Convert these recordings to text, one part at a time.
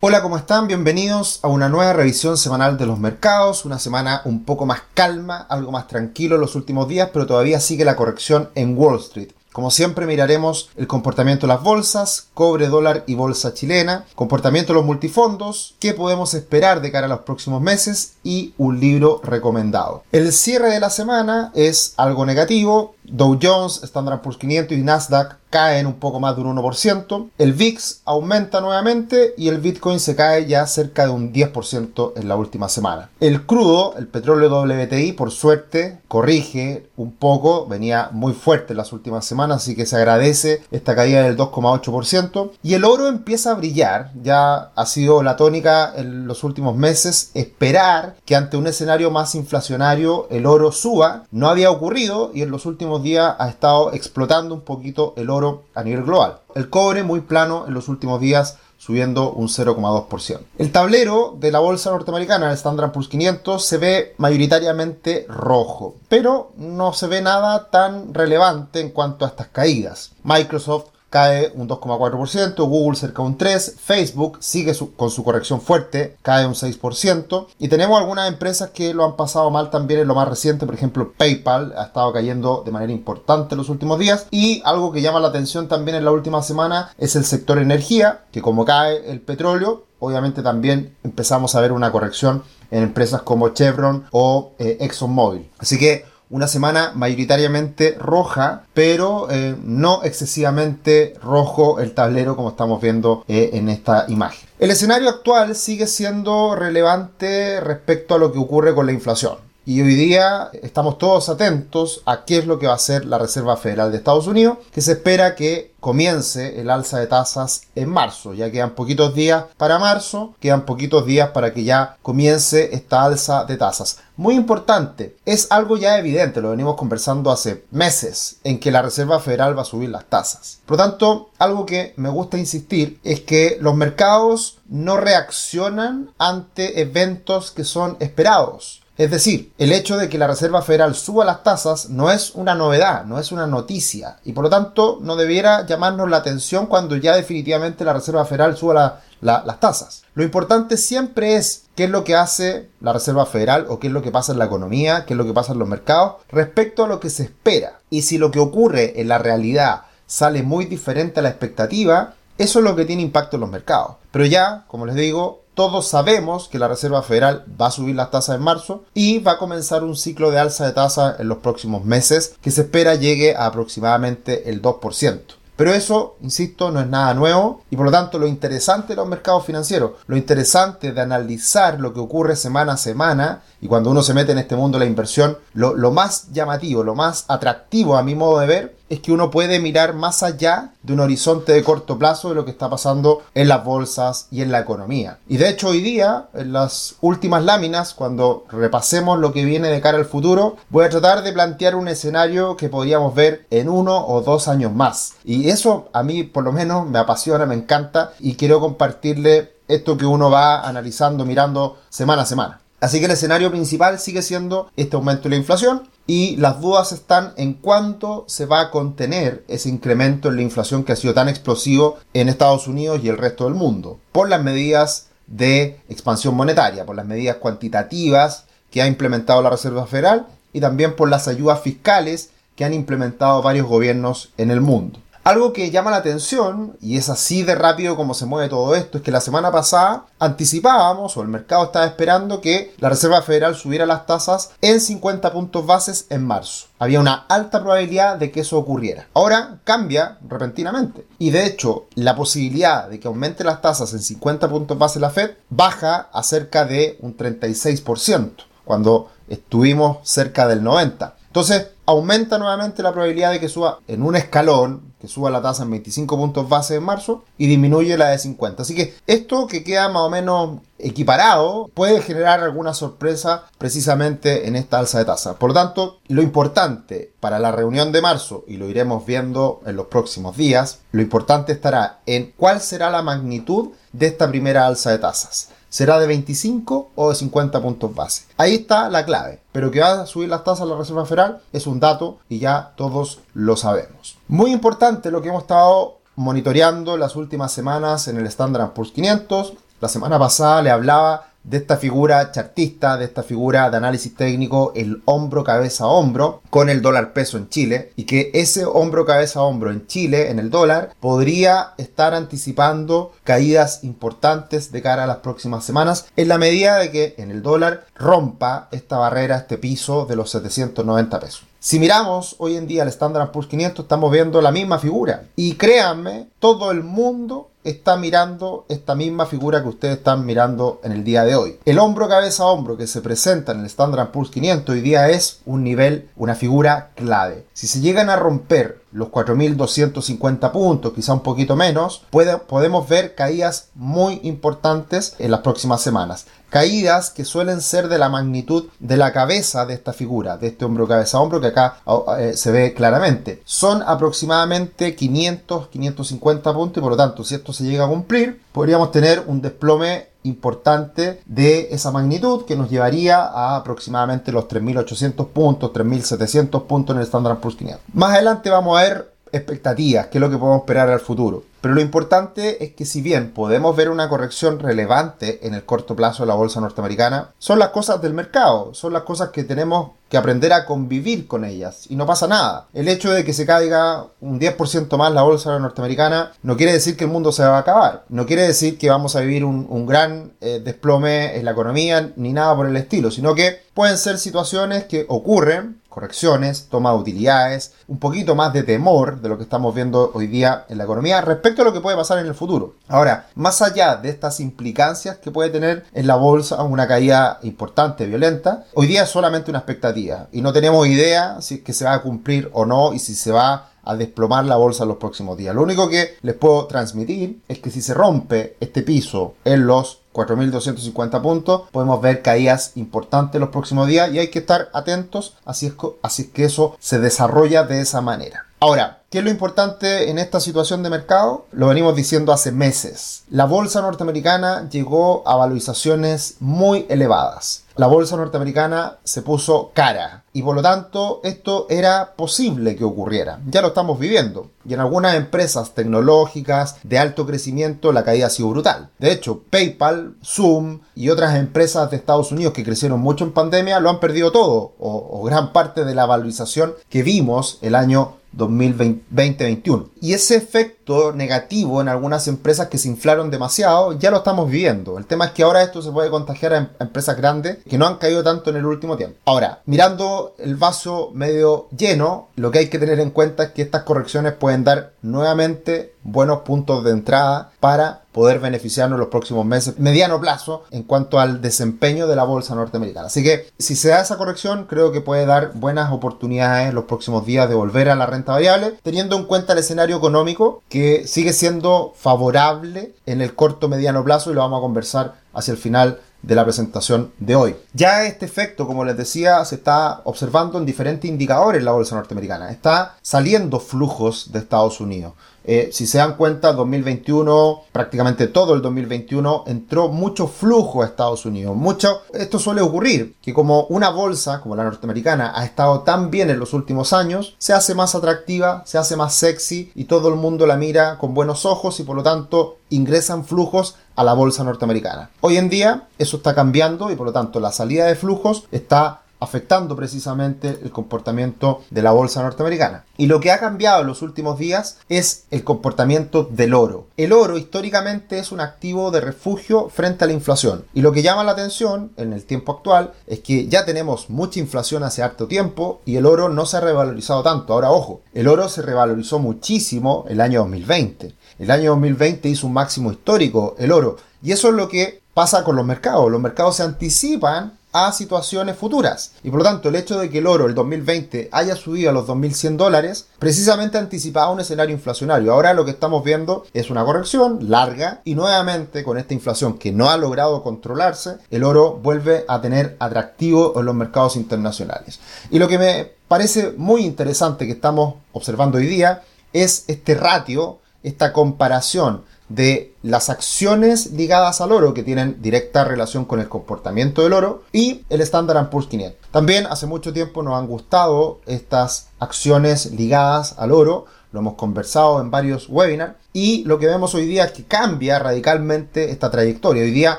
Hola, ¿cómo están? Bienvenidos a una nueva revisión semanal de los mercados, una semana un poco más calma, algo más tranquilo en los últimos días, pero todavía sigue la corrección en Wall Street. Como siempre miraremos el comportamiento de las bolsas, cobre, dólar y bolsa chilena, comportamiento de los multifondos, qué podemos esperar de cara a los próximos meses y un libro recomendado. El cierre de la semana es algo negativo, Dow Jones, Standard Poor's 500 y Nasdaq caen un poco más de un 1%, el VIX aumenta nuevamente y el Bitcoin se cae ya cerca de un 10% en la última semana. El crudo, el petróleo WTI, por suerte, corrige un poco, venía muy fuerte en las últimas semanas, así que se agradece esta caída del 2,8%. Y el oro empieza a brillar, ya ha sido la tónica en los últimos meses, esperar que ante un escenario más inflacionario el oro suba, no había ocurrido y en los últimos días ha estado explotando un poquito el oro a nivel global. El cobre muy plano en los últimos días subiendo un 0,2%. El tablero de la bolsa norteamericana, el Standard Poor's 500, se ve mayoritariamente rojo, pero no se ve nada tan relevante en cuanto a estas caídas. Microsoft cae un 2,4%, Google cerca un 3%, Facebook sigue con su corrección fuerte, cae un 6%, y tenemos algunas empresas que lo han pasado mal también en lo más reciente, por ejemplo PayPal ha estado cayendo de manera importante en los últimos días, y algo que llama la atención también en la última semana es el sector energía, que como cae el petróleo, obviamente también empezamos a ver una corrección en empresas como Chevron o eh, ExxonMobil. Así que una semana mayoritariamente roja, pero eh, no excesivamente rojo el tablero como estamos viendo eh, en esta imagen. El escenario actual sigue siendo relevante respecto a lo que ocurre con la inflación. Y hoy día estamos todos atentos a qué es lo que va a hacer la Reserva Federal de Estados Unidos, que se espera que comience el alza de tasas en marzo. Ya quedan poquitos días para marzo, quedan poquitos días para que ya comience esta alza de tasas. Muy importante, es algo ya evidente, lo venimos conversando hace meses, en que la Reserva Federal va a subir las tasas. Por lo tanto, algo que me gusta insistir es que los mercados no reaccionan ante eventos que son esperados. Es decir, el hecho de que la Reserva Federal suba las tasas no es una novedad, no es una noticia, y por lo tanto no debiera llamarnos la atención cuando ya definitivamente la Reserva Federal suba las tasas. Lo importante siempre es qué es lo que hace la Reserva Federal o qué es lo que pasa en la economía, qué es lo que pasa en los mercados respecto a lo que se espera. Y si lo que ocurre en la realidad sale muy diferente a la expectativa, eso es lo que tiene impacto en los mercados. Pero ya, como les digo, todos sabemos que la Reserva Federal va a subir las tasas en marzo y va a comenzar un ciclo de alza de tasas en los próximos meses que se espera llegue a aproximadamente el 2%. Pero eso, insisto, no es nada nuevo y por lo tanto lo interesante de los mercados financieros, lo interesante de analizar lo que ocurre semana a semana y cuando uno se mete en este mundo de la inversión, lo, lo más llamativo, lo más atractivo a mi modo de ver es que uno puede mirar más allá de un horizonte de corto plazo de lo que está pasando en las bolsas y en la economía. Y de hecho hoy día, en las últimas láminas, cuando repasemos lo que viene de cara al futuro, voy a tratar de plantear un escenario que podríamos ver en uno o dos años más. Y eso a mí por lo menos me apasiona, me encanta y quiero compartirle esto que uno va analizando, mirando semana a semana. Así que el escenario principal sigue siendo este aumento de la inflación y las dudas están en cuánto se va a contener ese incremento en la inflación que ha sido tan explosivo en Estados Unidos y el resto del mundo por las medidas de expansión monetaria, por las medidas cuantitativas que ha implementado la Reserva Federal y también por las ayudas fiscales que han implementado varios gobiernos en el mundo. Algo que llama la atención, y es así de rápido como se mueve todo esto, es que la semana pasada anticipábamos, o el mercado estaba esperando, que la Reserva Federal subiera las tasas en 50 puntos bases en marzo. Había una alta probabilidad de que eso ocurriera. Ahora cambia repentinamente. Y de hecho, la posibilidad de que aumente las tasas en 50 puntos base la Fed baja a cerca de un 36%, cuando estuvimos cerca del 90%. Entonces, aumenta nuevamente la probabilidad de que suba en un escalón, que suba la tasa en 25 puntos base en marzo y disminuye la de 50. Así que esto que queda más o menos equiparado puede generar alguna sorpresa precisamente en esta alza de tasa. Por lo tanto, lo importante para la reunión de marzo, y lo iremos viendo en los próximos días, lo importante estará en cuál será la magnitud de esta primera alza de tasas. ¿Será de 25 o de 50 puntos base? Ahí está la clave. Pero que va a subir las tasas la Reserva Federal es un dato y ya todos lo sabemos. Muy importante lo que hemos estado monitoreando las últimas semanas en el Standard Poor's 500 La semana pasada le hablaba de esta figura chartista, de esta figura de análisis técnico, el hombro cabeza hombro con el dólar peso en Chile y que ese hombro cabeza hombro en Chile, en el dólar, podría estar anticipando caídas importantes de cara a las próximas semanas en la medida de que en el dólar rompa esta barrera, este piso de los 790 pesos. Si miramos hoy en día el Standard Poor's 500 estamos viendo la misma figura y créanme, todo el mundo está mirando esta misma figura que ustedes están mirando en el día de hoy. El hombro cabeza a hombro que se presenta en el Standard Poor's 500 hoy día es un nivel, una figura clave. Si se llegan a romper los 4.250 puntos, quizá un poquito menos, podemos ver caídas muy importantes en las próximas semanas. Caídas que suelen ser de la magnitud de la cabeza de esta figura, de este hombro cabeza hombro que acá eh, se ve claramente. Son aproximadamente 500, 550 puntos y por lo tanto si esto se llega a cumplir, podríamos tener un desplome importante de esa magnitud que nos llevaría a aproximadamente los 3.800 puntos, 3.700 puntos en el Standard Poor's 500. Más adelante vamos a ver expectativas, qué es lo que podemos esperar al futuro. Pero lo importante es que si bien podemos ver una corrección relevante en el corto plazo de la bolsa norteamericana, son las cosas del mercado, son las cosas que tenemos que aprender a convivir con ellas y no pasa nada. El hecho de que se caiga un 10% más la bolsa norteamericana no quiere decir que el mundo se va a acabar, no quiere decir que vamos a vivir un, gran eh, desplome en la economía ni nada por el estilo, sino que pueden ser situaciones que ocurren correcciones, toma de utilidades, un poquito más de temor de lo que estamos viendo hoy día en la economía respecto a lo que puede pasar en el futuro. Ahora, más allá de estas implicancias que puede tener en la bolsa una caída importante, violenta, hoy día es solamente una expectativa y no tenemos idea si es que se va a cumplir o no y si se va a desplomar la bolsa en los próximos días. Lo único que les puedo transmitir es que si se rompe este piso en los 4.250 puntos, podemos ver caídas importantes los próximos días y hay que estar atentos, así es, así es que eso se desarrolla de esa manera. Ahora, ¿qué es lo importante en esta situación de mercado? Lo venimos diciendo hace meses. La bolsa norteamericana llegó a valorizaciones muy elevadas. La bolsa norteamericana se puso cara y por lo tanto esto era posible que ocurriera. Ya lo estamos viviendo. Y en algunas empresas tecnológicas de alto crecimiento la caída ha sido brutal. De hecho, PayPal, Zoom y otras empresas de Estados Unidos que crecieron mucho en pandemia lo han perdido todo o, gran parte de la valorización que vimos el año 2020-2021. Y ese efecto negativo en algunas empresas que se inflaron demasiado ya lo estamos viviendo. El tema es que ahora esto se puede contagiar a, em-, empresas grandes que no han caído tanto en el último tiempo. Ahora, mirando el vaso medio lleno, lo que hay que tener en cuenta es que estas correcciones pueden dar nuevamente buenos puntos de entrada para poder beneficiarnos en los próximos meses, mediano plazo, en cuanto al desempeño de la bolsa norteamericana. Así que si se da esa corrección, creo que puede dar buenas oportunidades en los próximos días de volver a la renta variable, teniendo en cuenta el escenario económico que sigue siendo favorable en el corto mediano plazo y lo vamos a conversar hacia el final de la presentación de hoy. Ya este efecto, como les decía, se está observando en diferentes indicadores en la bolsa norteamericana. Está saliendo flujos de Estados Unidos. Eh, si se dan cuenta, 2021, prácticamente todo el 2021, entró mucho flujo a Estados Unidos. Mucho, esto suele ocurrir, que como una bolsa, como la norteamericana, ha estado tan bien en los últimos años, se hace más atractiva, se hace más sexy y todo el mundo la mira con buenos ojos y por lo tanto ingresan flujos a la bolsa norteamericana. Hoy en día eso está cambiando y por lo tanto la salida de flujos está afectando precisamente el comportamiento de la bolsa norteamericana. Y lo que ha cambiado en los últimos días es el comportamiento del oro. El oro históricamente es un activo de refugio frente a la inflación. Y lo que llama la atención en el tiempo actual es que ya tenemos mucha inflación hace harto tiempo y el oro no se ha revalorizado tanto. Ahora ojo, el oro se revalorizó muchísimo el año 2020. El año 2020 hizo un máximo histórico el oro. Y eso es lo que pasa con los mercados. Los mercados se anticipan a situaciones futuras. Y por lo tanto, el hecho de que el oro el 2020 haya subido a los 2.100 dólares, precisamente anticipaba un escenario inflacionario. Ahora lo que estamos viendo es una corrección larga y nuevamente con esta inflación que no ha logrado controlarse, el oro vuelve a tener atractivo en los mercados internacionales. Y lo que me parece muy interesante que estamos observando hoy día es este ratio, esta comparación de las acciones ligadas al oro que tienen directa relación con el comportamiento del oro y el Standard Poor's 500. También hace mucho tiempo nos han gustado estas acciones ligadas al oro lo hemos conversado en varios webinars, y lo que vemos hoy día es que cambia radicalmente esta trayectoria. Hoy día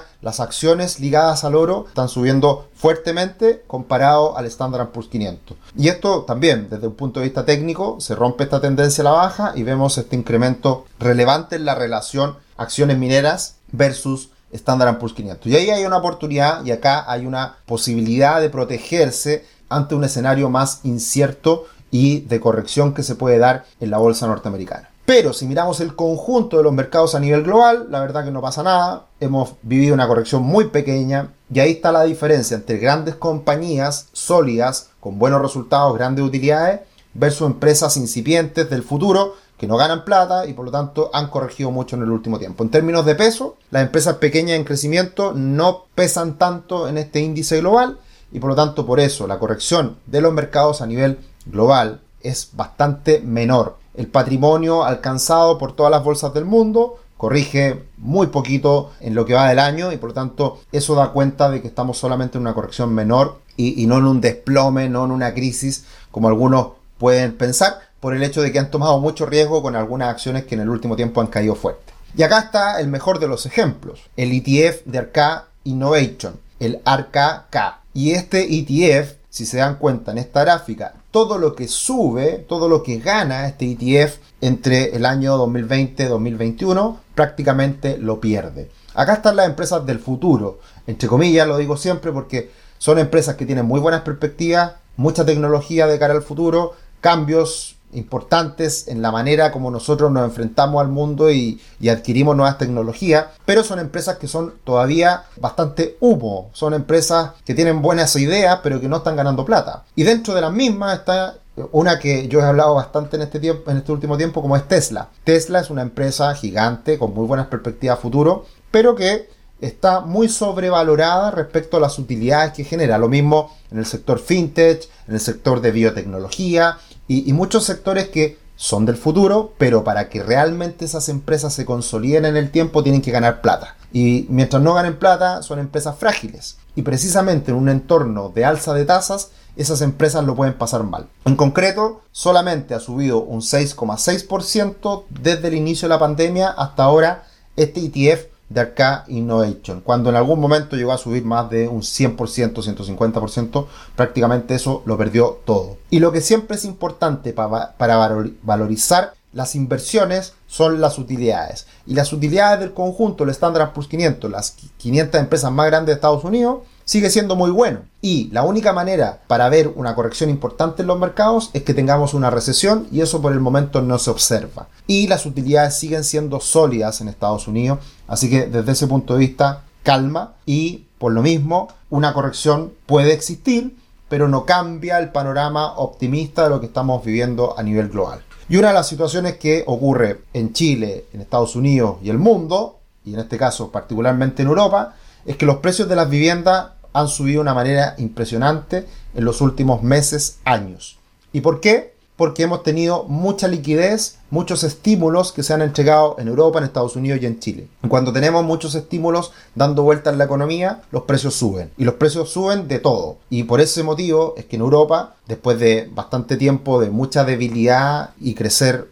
las acciones ligadas al oro están subiendo fuertemente comparado al Standard Poor's 500. Y esto también, desde un punto de vista técnico, se rompe esta tendencia a la baja y vemos este incremento relevante en la relación acciones mineras versus Standard Poor's 500. Y ahí hay una oportunidad y acá hay una posibilidad de protegerse ante un escenario más incierto y de corrección que se puede dar en la bolsa norteamericana. Pero si miramos el conjunto de los mercados a nivel global, la verdad que no pasa nada. Hemos vivido una corrección muy pequeña y ahí está la diferencia entre grandes compañías sólidas con buenos resultados, grandes utilidades, versus empresas incipientes del futuro que no ganan plata y por lo tanto han corregido mucho en el último tiempo. En términos de peso, las empresas pequeñas en crecimiento no pesan tanto en este índice global y por lo tanto por eso la corrección de los mercados a nivel global es bastante menor. El patrimonio alcanzado por todas las bolsas del mundo corrige muy poquito en lo que va del año y por lo tanto eso da cuenta de que estamos solamente en una corrección menor y, no en un desplome, no en una crisis como algunos pueden pensar por el hecho de que han tomado mucho riesgo con algunas acciones que en el último tiempo han caído fuerte. Y acá está el mejor de los ejemplos, el ETF de Arca Innovation, el ARKK. Y este ETF, si se dan cuenta en esta gráfica, todo lo que sube, todo lo que gana este ETF entre el año 2020 y 2021, prácticamente lo pierde. Acá están las empresas del futuro, entre comillas lo digo siempre porque son empresas que tienen muy buenas perspectivas, mucha tecnología de cara al futuro, cambios importantes en la manera como nosotros nos enfrentamos al mundo y, adquirimos nuevas tecnologías, pero son empresas que son todavía bastante humo, son empresas que tienen buenas ideas pero que no están ganando plata. Y dentro de las mismas está una que yo he hablado bastante en este, tiempo, en este último tiempo como es Tesla. Tesla es una empresa gigante con muy buenas perspectivas futuro, pero que está muy sobrevalorada respecto a las utilidades que genera. Lo mismo en el sector fintech, en el sector de biotecnología, y, muchos sectores que son del futuro, pero para que realmente esas empresas se consoliden en el tiempo tienen que ganar plata. Y mientras no ganen plata, son empresas frágiles. Y precisamente en un entorno de alza de tasas, esas empresas lo pueden pasar mal. En concreto, solamente ha subido un 6,6% desde el inicio de la pandemia hasta ahora este ETF de Arca Innovation. Cuando en algún momento llegó a subir más de un 100%, 150%, prácticamente eso lo perdió todo. Y lo que siempre es importante para, para valorizar las inversiones son las utilidades. Y las utilidades del conjunto, el Standard Poor's 500, las 500 empresas más grandes de Estados Unidos, sigue siendo muy bueno. Y la única manera para ver una corrección importante en los mercados es que tengamos una recesión y eso por el momento no se observa. Y las utilidades siguen siendo sólidas en Estados Unidos, así que desde ese punto de vista, calma y por lo mismo una corrección puede existir, pero no cambia el panorama optimista de lo que estamos viviendo a nivel global. Y una de las situaciones que ocurre en Chile, en Estados Unidos y el mundo, y en este caso particularmente en Europa, es que los precios de las viviendas han subido de una manera impresionante en los últimos meses, años. ¿Y por qué? Porque hemos tenido mucha liquidez, muchos estímulos que se han entregado en Europa, en Estados Unidos y en Chile. Cuando tenemos muchos estímulos dando vuelta en la economía, los precios suben. Y los precios suben de todo. Y por ese motivo es que en Europa, después de bastante tiempo de mucha debilidad y crecer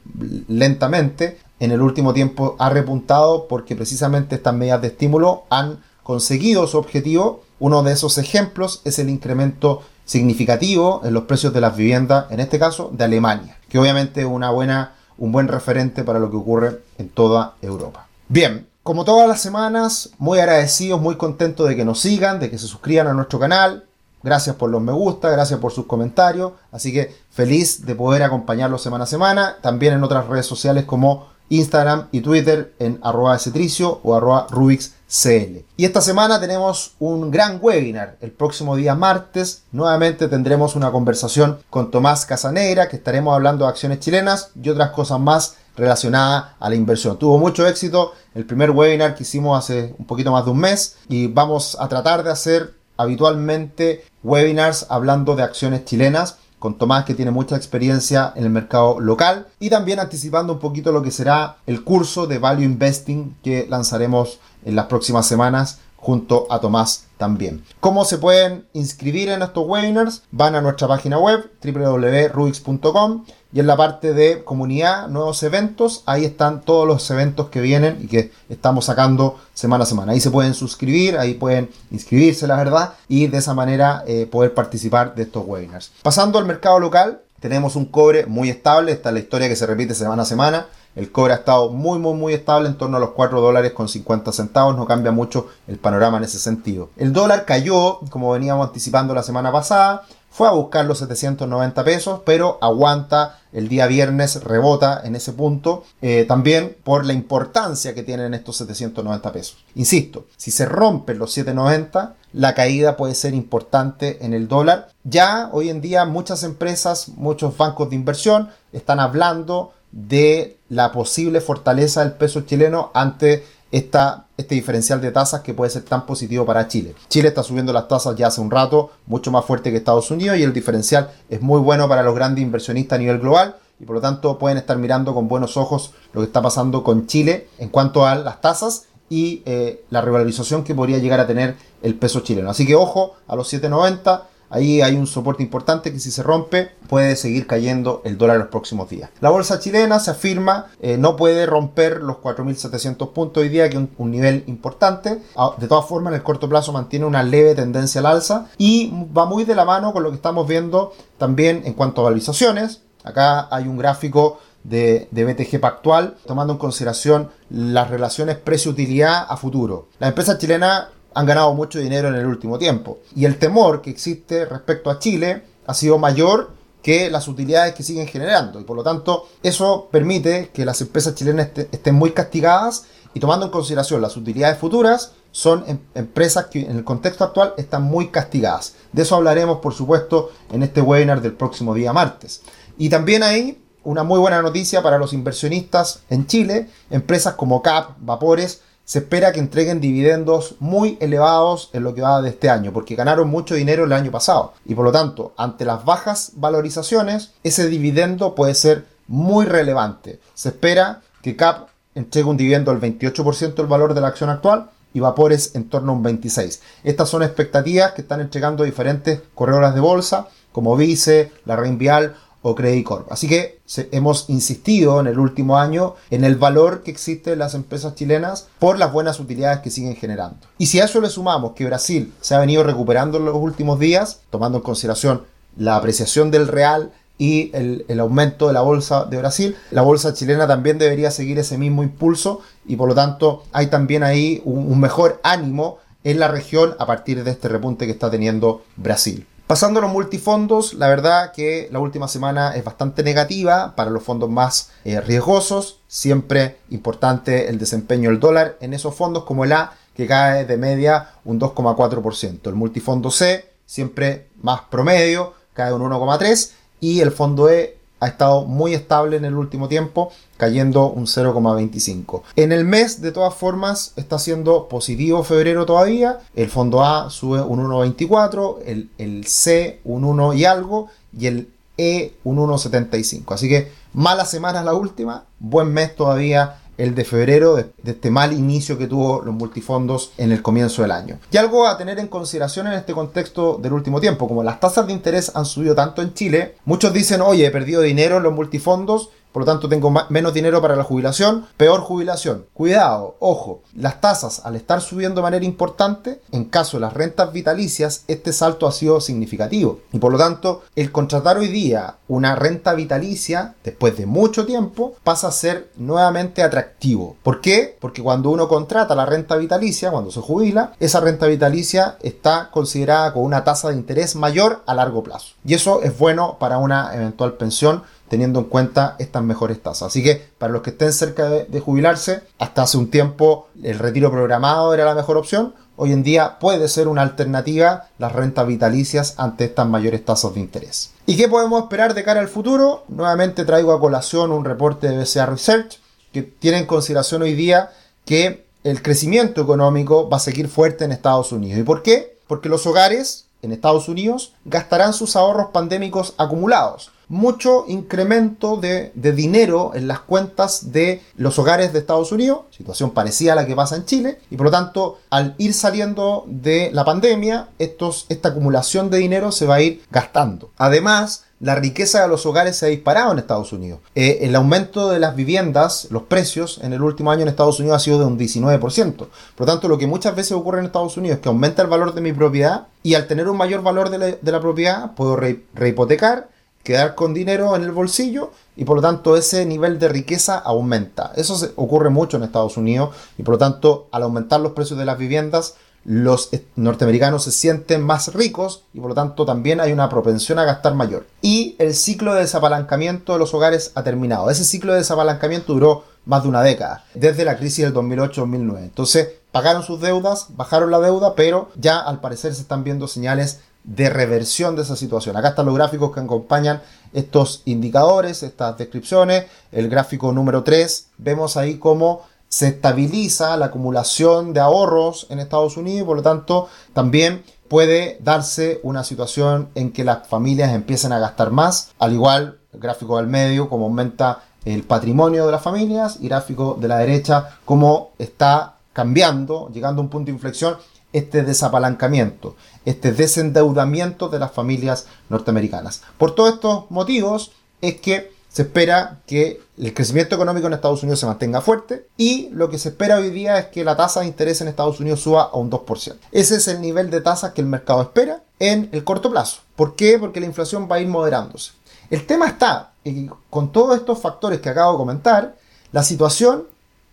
lentamente, en el último tiempo ha repuntado porque precisamente estas medidas de estímulo han conseguido su objetivo uno de esos ejemplos es el incremento significativo en los precios de las viviendas, en este caso de Alemania, que obviamente es una buena, un buen referente para lo que ocurre en toda Europa. Bien, como todas las semanas, muy agradecidos, muy contentos de que nos sigan, de que se suscriban a nuestro canal. Gracias por los me gusta, gracias por sus comentarios. Así que feliz de poder acompañarlos semana a semana. También en otras redes sociales como Instagram y Twitter en arroba cetricio o arroba rubixcl. Y esta semana tenemos un gran webinar. El próximo día martes nuevamente tendremos una conversación con Tomás Casanegra que estaremos hablando de acciones chilenas y otras cosas más relacionadas a la inversión. Tuvo mucho éxito el primer webinar que hicimos hace un poquito más de un mes y vamos a tratar de hacer habitualmente webinars hablando de acciones chilenas con Tomás que tiene mucha experiencia en el mercado local. Y también anticipando un poquito lo que será el curso de Value Investing que lanzaremos en las próximas semanas junto a Tomás también. ¿Cómo se pueden inscribir en estos webinars? Van a nuestra página web www.rubix.com y en la parte de comunidad, nuevos eventos, ahí están todos los eventos que vienen y que estamos sacando semana a semana. Ahí se pueden suscribir, ahí pueden inscribirse, la verdad, y de esa manera eh, poder participar de estos webinars. Pasando al mercado local, tenemos un cobre muy estable, esta es la historia que se repite semana a semana. El cobre ha estado muy, muy, muy estable en torno a los 4 dólares con 50 centavos. No cambia mucho el panorama en ese sentido. El dólar cayó, como veníamos anticipando la semana pasada. Fue a buscar los 790 pesos, pero aguanta el día viernes, rebota en ese punto, eh, también por la importancia que tienen estos 790 pesos. Insisto, si se rompen los 790, la caída puede ser importante en el dólar. Ya hoy en día muchas empresas, muchos bancos de inversión están hablando de la posible fortaleza del peso chileno ante esta, este diferencial de tasas que puede ser tan positivo para Chile. Chile está subiendo las tasas ya hace un rato, mucho más fuerte que Estados Unidos y el diferencial es muy bueno para los grandes inversionistas a nivel global y por lo tanto pueden estar mirando con buenos ojos lo que está pasando con Chile en cuanto a las tasas y eh, la revalorización que podría llegar a tener el peso chileno. Así que ojo a los 790 Ahí hay un soporte importante que si se rompe puede seguir cayendo el dólar en los próximos días. La bolsa chilena se afirma, eh, no puede romper los 4.700 puntos hoy día, que es un, nivel importante. Ah, de todas formas, en el corto plazo mantiene una leve tendencia al alza y va muy de la mano con lo que estamos viendo también en cuanto a valorizaciones. Acá hay un gráfico de, de, BTG Pactual, tomando en consideración las relaciones precio-utilidad a futuro. La empresa chilena han ganado mucho dinero en el último tiempo. Y el temor que existe respecto a Chile ha sido mayor que las utilidades que siguen generando. Y por lo tanto, eso permite que las empresas chilenas estén muy castigadas y tomando en consideración las utilidades futuras, son em, empresas que en el contexto actual están muy castigadas. De eso hablaremos, por supuesto, en este webinar del próximo día martes. Y también hay una muy buena noticia para los inversionistas en Chile, empresas como CAP, Vapores, se espera que entreguen dividendos muy elevados en lo que va de este año, porque ganaron mucho dinero el año pasado. Y por lo tanto, ante las bajas valorizaciones, ese dividendo puede ser muy relevante. Se espera que CAP entregue un dividendo del 28% del valor de la acción actual y Vapores en torno a un 26%. Estas son expectativas que están entregando diferentes corredoras de bolsa, como Vice, la Reinvial o Credit Corp. Así que hemos insistido en el último año en el valor que existe en las empresas chilenas por las buenas utilidades que siguen generando. Y si a eso le sumamos que Brasil se ha venido recuperando en los últimos días, tomando en consideración la apreciación del real y el, aumento de la bolsa de Brasil, la bolsa chilena también debería seguir ese mismo impulso y por lo tanto hay también ahí un mejor ánimo en la región a partir de este repunte que está teniendo Brasil. Pasando a los multifondos, la verdad que la última semana es bastante negativa para los fondos más eh, riesgosos. Siempre importante el desempeño del dólar en esos fondos como el A, que cae de media un 2,4%. El multifondo C, siempre más promedio, cae un 1,3%. Y el fondo E ha estado muy estable en el último tiempo, cayendo un 0,25. En el mes, de todas formas, está siendo positivo febrero todavía. El fondo A sube un 1,24, el, el C un 1 y algo, y el E un 1,75. Así que mala semana la última, buen mes todavía el de febrero, de, este mal inicio que tuvo los multifondos en el comienzo del año. Y algo a tener en consideración en este contexto del último tiempo, como las tasas de interés han subido tanto en Chile, muchos dicen, oye, he perdido dinero en los multifondos, por lo tanto tengo menos dinero para la jubilación, peor jubilación. Cuidado, ojo, las tasas al estar subiendo de manera importante, en caso de las rentas vitalicias, este salto ha sido significativo. Y por lo tanto, el contratar hoy día una renta vitalicia, después de mucho tiempo, pasa a ser nuevamente atractivo. ¿Por qué? Porque cuando uno contrata la renta vitalicia, cuando se jubila, esa renta vitalicia está considerada con una tasa de interés mayor a largo plazo. Y eso es bueno para una eventual pensión teniendo en cuenta estas mejores tasas. Así que para los que estén cerca de, jubilarse, hasta hace un tiempo el retiro programado era la mejor opción. Hoy en día puede ser una alternativa las rentas vitalicias ante estas mayores tasas de interés. ¿Y qué podemos esperar de cara al futuro? Nuevamente traigo a colación un reporte de BCA Research que tiene en consideración hoy día que el crecimiento económico va a seguir fuerte en Estados Unidos. ¿Y por qué? Porque los hogares en Estados Unidos gastarán sus ahorros pandémicos acumulados mucho incremento de, de, dinero en las cuentas de los hogares de Estados Unidos, situación parecida a la que pasa en Chile, y por lo tanto, al ir saliendo de la pandemia, esta acumulación de dinero se va a ir gastando. Además, la riqueza de los hogares se ha disparado en Estados Unidos. Eh, el aumento de las viviendas, los precios en el último año en Estados Unidos ha sido de un 19%. Por lo tanto, lo que muchas veces ocurre en Estados Unidos es que aumenta el valor de mi propiedad y al tener un mayor valor de la, propiedad puedo rehipotecar, quedar con dinero en el bolsillo y por lo tanto ese nivel de riqueza aumenta. Eso ocurre mucho en Estados Unidos y por lo tanto al aumentar los precios de las viviendas los norteamericanos se sienten más ricos y por lo tanto también hay una propensión a gastar mayor. Y el ciclo de desapalancamiento de los hogares ha terminado. Ese ciclo de desapalancamiento duró más de una década, desde la crisis del 2008-2009. Entonces, pagaron sus deudas, bajaron la deuda, pero ya al parecer se están viendo señales de reversión de esa situación. Acá están los gráficos que acompañan estos indicadores, estas descripciones. El gráfico número 3, vemos ahí cómo se estabiliza la acumulación de ahorros en Estados Unidos y por lo tanto también puede darse una situación en que las familias empiecen a gastar más, al igual el gráfico del medio como aumenta el patrimonio de las familias y gráfico de la derecha como está cambiando, llegando a un punto de inflexión este desapalancamiento, este desendeudamiento de las familias norteamericanas. Por todos estos motivos es que se espera que el crecimiento económico en Estados Unidos se mantenga fuerte y lo que se espera hoy día es que la tasa de interés en Estados Unidos suba a un 2%. Ese es el nivel de tasa que el mercado espera en el corto plazo. ¿Por qué? Porque la inflación va a ir moderándose. El tema está que con todos estos factores que acabo de comentar, la situación,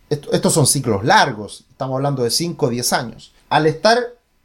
estos son ciclos largos, estamos hablando de 5 o 10 años. Al estar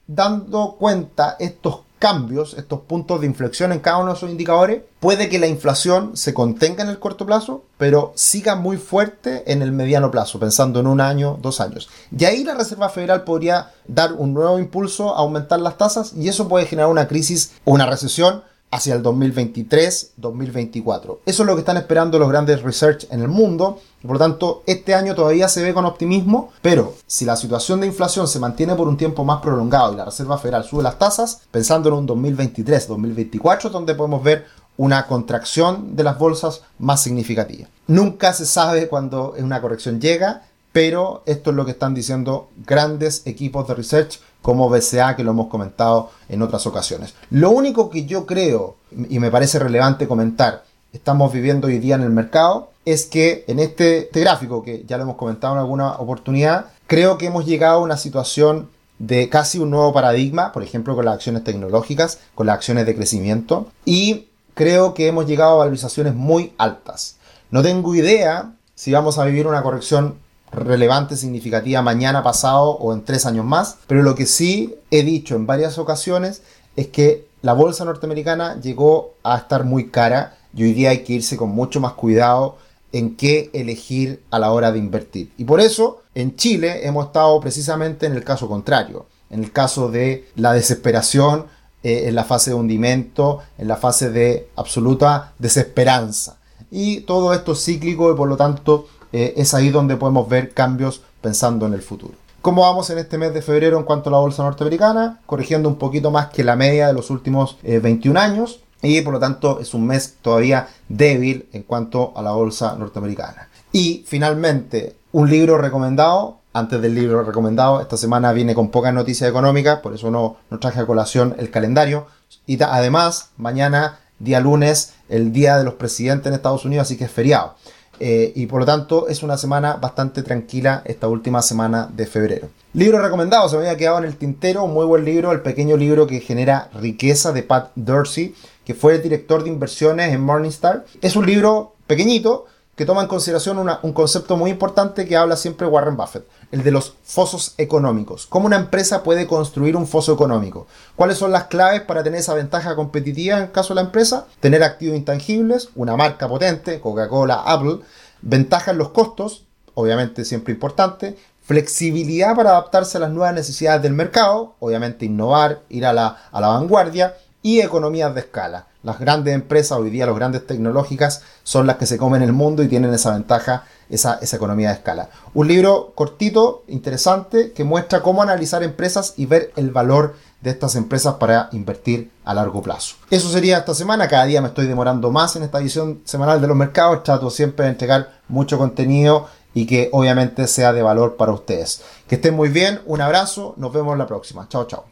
dando cuenta estos cambios, estos puntos de inflexión en cada uno de esos indicadores, puede que la inflación se contenga en el corto plazo, pero siga muy fuerte en el mediano plazo, pensando en un año, dos años. Y ahí la Reserva Federal podría dar un nuevo impulso aumentar las tasas y eso puede generar una crisis una recesión hacia el 2023-2024. Eso es lo que están esperando los grandes research en el mundo. Por lo tanto, este año todavía se ve con optimismo, pero si la situación de inflación se mantiene por un tiempo más prolongado y la Reserva Federal sube las tasas, pensando en un 2023-2024, donde podemos ver una contracción de las bolsas más significativa. Nunca se sabe cuándo una corrección llega, pero esto es lo que están diciendo grandes equipos de research como BCA, que lo hemos comentado en otras ocasiones. Lo único que yo creo, y me parece relevante comentar, estamos viviendo hoy día en el mercado, es que en este, este, gráfico, que ya lo hemos comentado en alguna oportunidad, creo que hemos llegado a una situación de casi un nuevo paradigma, por ejemplo, con las acciones tecnológicas, con las acciones de crecimiento, y creo que hemos llegado a valorizaciones muy altas. No tengo idea si vamos a vivir una corrección relevante, significativa mañana, pasado o en tres años más. Pero lo que sí he dicho en varias ocasiones es que la bolsa norteamericana llegó a estar muy cara y hoy día hay que irse con mucho más cuidado en qué elegir a la hora de invertir. Y por eso en Chile hemos estado precisamente en el caso contrario, en el caso de la desesperación, eh, en la fase de hundimiento, en la fase de absoluta desesperanza. Y todo esto es cíclico y por lo tanto eh, es ahí donde podemos ver cambios pensando en el futuro. ¿Cómo vamos en este mes de febrero en cuanto a la bolsa norteamericana? Corrigiendo un poquito más que la media de los últimos 21 eh, años y por lo tanto es un mes todavía débil en cuanto a la bolsa norteamericana. Y finalmente, un libro recomendado. Antes del libro recomendado, esta semana viene con pocas noticias económicas, por eso no, no traje a colación el calendario. Y además, mañana, día lunes, el día de los presidentes en Estados Unidos, así que es feriado. Eh, y por lo tanto es una semana bastante tranquila esta última semana de febrero. Libro recomendado, se me había quedado en el tintero, un muy buen libro, el pequeño libro que genera riqueza de Pat Dorsey, que fue el director de inversiones en Morningstar. Es un libro pequeñito, que toma en consideración un concepto muy importante que habla siempre Warren Buffett, el de los fosos económicos. ¿Cómo una empresa puede construir un foso económico? ¿Cuáles son las claves para tener esa ventaja competitiva en el caso de la empresa? Tener activos intangibles, una marca potente, Coca-Cola, Apple, ventaja en los costos, obviamente siempre importante, flexibilidad para adaptarse a las nuevas necesidades del mercado, obviamente innovar, ir a la, a la vanguardia, y economías de escala. Las grandes empresas, hoy día las grandes tecnológicas, son las que se comen el mundo y tienen esa ventaja, esa, esa economía de escala. Un libro cortito, interesante, que muestra cómo analizar empresas y ver el valor de estas empresas para invertir a largo plazo. Eso sería esta semana. Cada día me estoy demorando más en esta edición semanal de los mercados. Trato siempre de entregar mucho contenido y que obviamente sea de valor para ustedes. Que estén muy bien, un abrazo, nos vemos la próxima. Chao, chao.